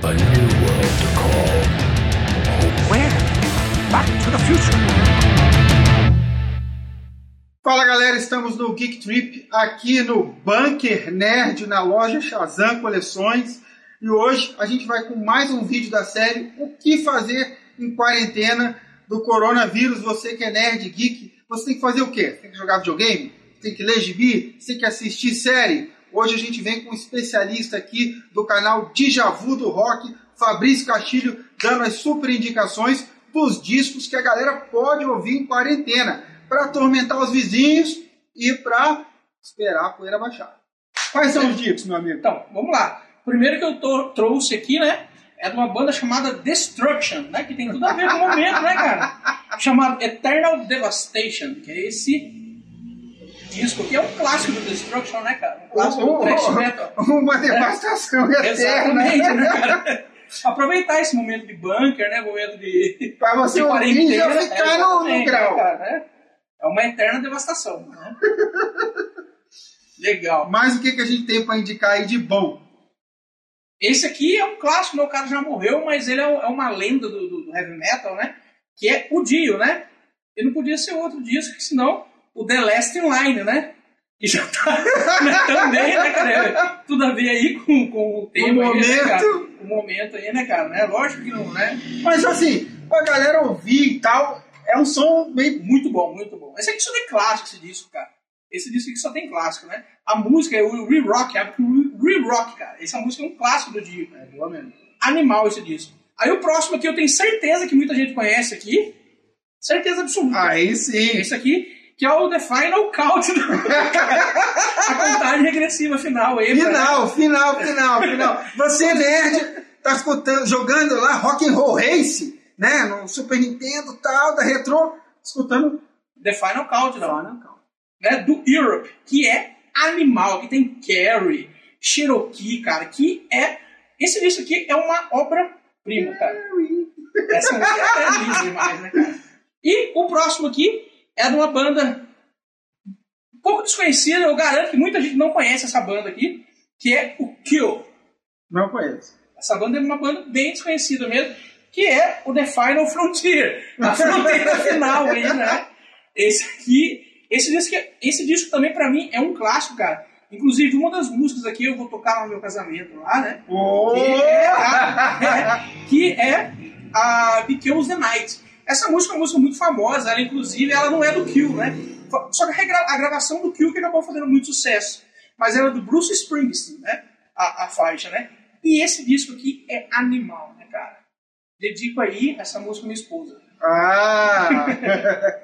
A new world to call Where? Back to the future. Fala galera, estamos no Geek Trip aqui no Bunker Nerd na loja Shazam Coleções e hoje a gente vai com mais um vídeo da série O que fazer em quarentena do coronavírus. Você que é nerd, geek, você tem que fazer o quê? Tem que jogar videogame? Tem que ler gibi? Você tem que assistir série? Hoje a gente vem com um especialista aqui do canal Djavu do Rock, Fabrício Castilho, dando as super indicações dos discos que a galera pode ouvir em quarentena para atormentar os vizinhos e para esperar a poeira baixar. Quais são os discos, meu amigo? Então, vamos lá. O primeiro que eu tô- trouxe aqui, né, é de uma banda chamada Destruction, né, que tem tudo a ver com o momento, né, cara? Chamado Eternal Devastation, que é esse disco que é um clássico do Destruction, né, cara? Um clássico do thrash metal. Uma devastação eterna. Exatamente, né, cara? Aproveitar esse momento de bunker, né, momento de, Pra você de ouvir já quarentena, ficar é, no, exatamente, grau. né, cara, né? É uma eterna devastação, né? Legal. Mas o que, que a gente tem para indicar aí de bom? Esse aqui é um clássico, meu cara já morreu, mas ele é, é uma lenda do, do- do heavy metal, né? Que é o Dio, né? Ele não podia ser outro disco, que senão o The Last in Line, né? Que já tá né, também, né, cara? É Tudo a ver aí com, com o tema aí, né, cara? momento. O momento aí, né, cara? Né? Lógico que não, né? Mas assim, pra galera ouvir e tal, é um som meio. Muito bom, muito bom. Esse aqui só tem clássico, esse disco, cara. Esse disco aqui só tem clássico, né? A música é o Re-Rock, é o Re-Rock, cara. Essa música é um clássico do. É boa mesmo. animal esse disco. Aí o próximo aqui eu tenho certeza que muita gente conhece aqui. Certeza absoluta. Aí sim. Esse aqui, que é o The Final Count. a contagem regressiva final. Aí, Final, final, final, final. Você, nerd, tá escutando, jogando lá Rock and Roll Race, né? No Super Nintendo tal, da Retro, escutando The Final Count, não. Final Count. Né, do Europe, que é animal, que tem Carrie, Cherokee, cara, que é... Esse disco aqui é uma obra-prima, cara. Essa música é demais, né, cara? E o próximo aqui é de uma banda um pouco desconhecida, eu garanto que muita gente não conhece essa banda aqui, que é o Kill. Não conheço. Essa banda é uma banda bem desconhecida mesmo, que é o The Final Frontier, a fronteira final aí, né? Esse aqui, esse disco, esse disco também pra mim é um clássico, cara. Inclusive, uma das músicas aqui eu vou tocar no meu casamento lá, né? Oh! que é a, que é a the Night. Essa música é uma música muito famosa, ela inclusive ela não é do Kill, né? Só que a, gravação do Kill que acabou fazendo muito sucesso. Mas ela é do Bruce Springsteen, né? A, a faixa, né? E esse disco aqui é animal, né, cara? Dedico aí essa música à minha esposa. Ah!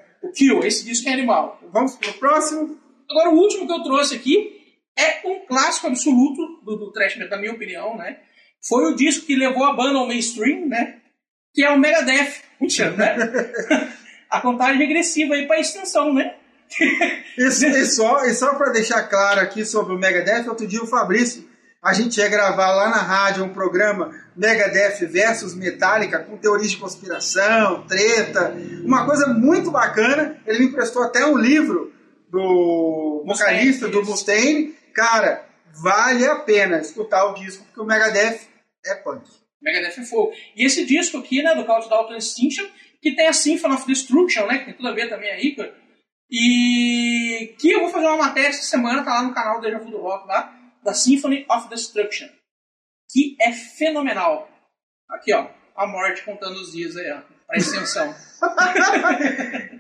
O Kill, esse disco é animal. Vamos pro próximo? Agora, o último que eu trouxe aqui é um clássico absoluto do, do thrash metal, na minha opinião, né? Foi o disco que levou a banda ao mainstream, né? Que é o Megadeth. Mentira, né? a contagem regressiva aí pra extinção, né? E, e só, e só para deixar claro aqui sobre o Megadeth, outro dia o Fabrício, a gente ia gravar lá na rádio um programa Megadeth versus Metallica com teorias de conspiração, treta, uma coisa muito bacana. Ele me emprestou até um livro do vocalista do. Mustaine. Cara, vale a pena escutar o disco porque o Megadeth é punk. Megadeth é fogo. E esse disco aqui, né, do Countdown to Extinction, que tem a Symphony of Destruction, né, que tem tudo a ver também aí, cara. E que eu vou fazer uma matéria essa semana, tá lá no canal do Deja Vu do Rock, lá, da Symphony of Destruction, que é fenomenal. Aqui, ó, a morte contando os dias aí, ó, pra extensão.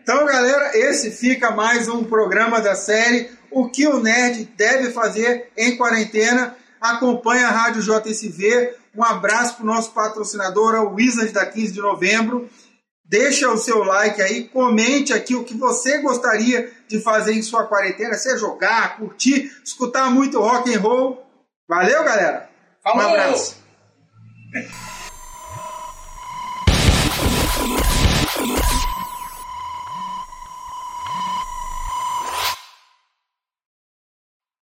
Então, galera, esse fica mais um programa da série O que o Nerd deve fazer em quarentena. Acompanhe a Rádio JSV. Um abraço para o nosso patrocinador, o Wizard da 15 de novembro. Deixa o seu like aí, comente aqui o que você gostaria de fazer em sua quarentena, se é jogar, curtir, escutar muito rock and roll. Valeu, galera. Um Falou! abraço.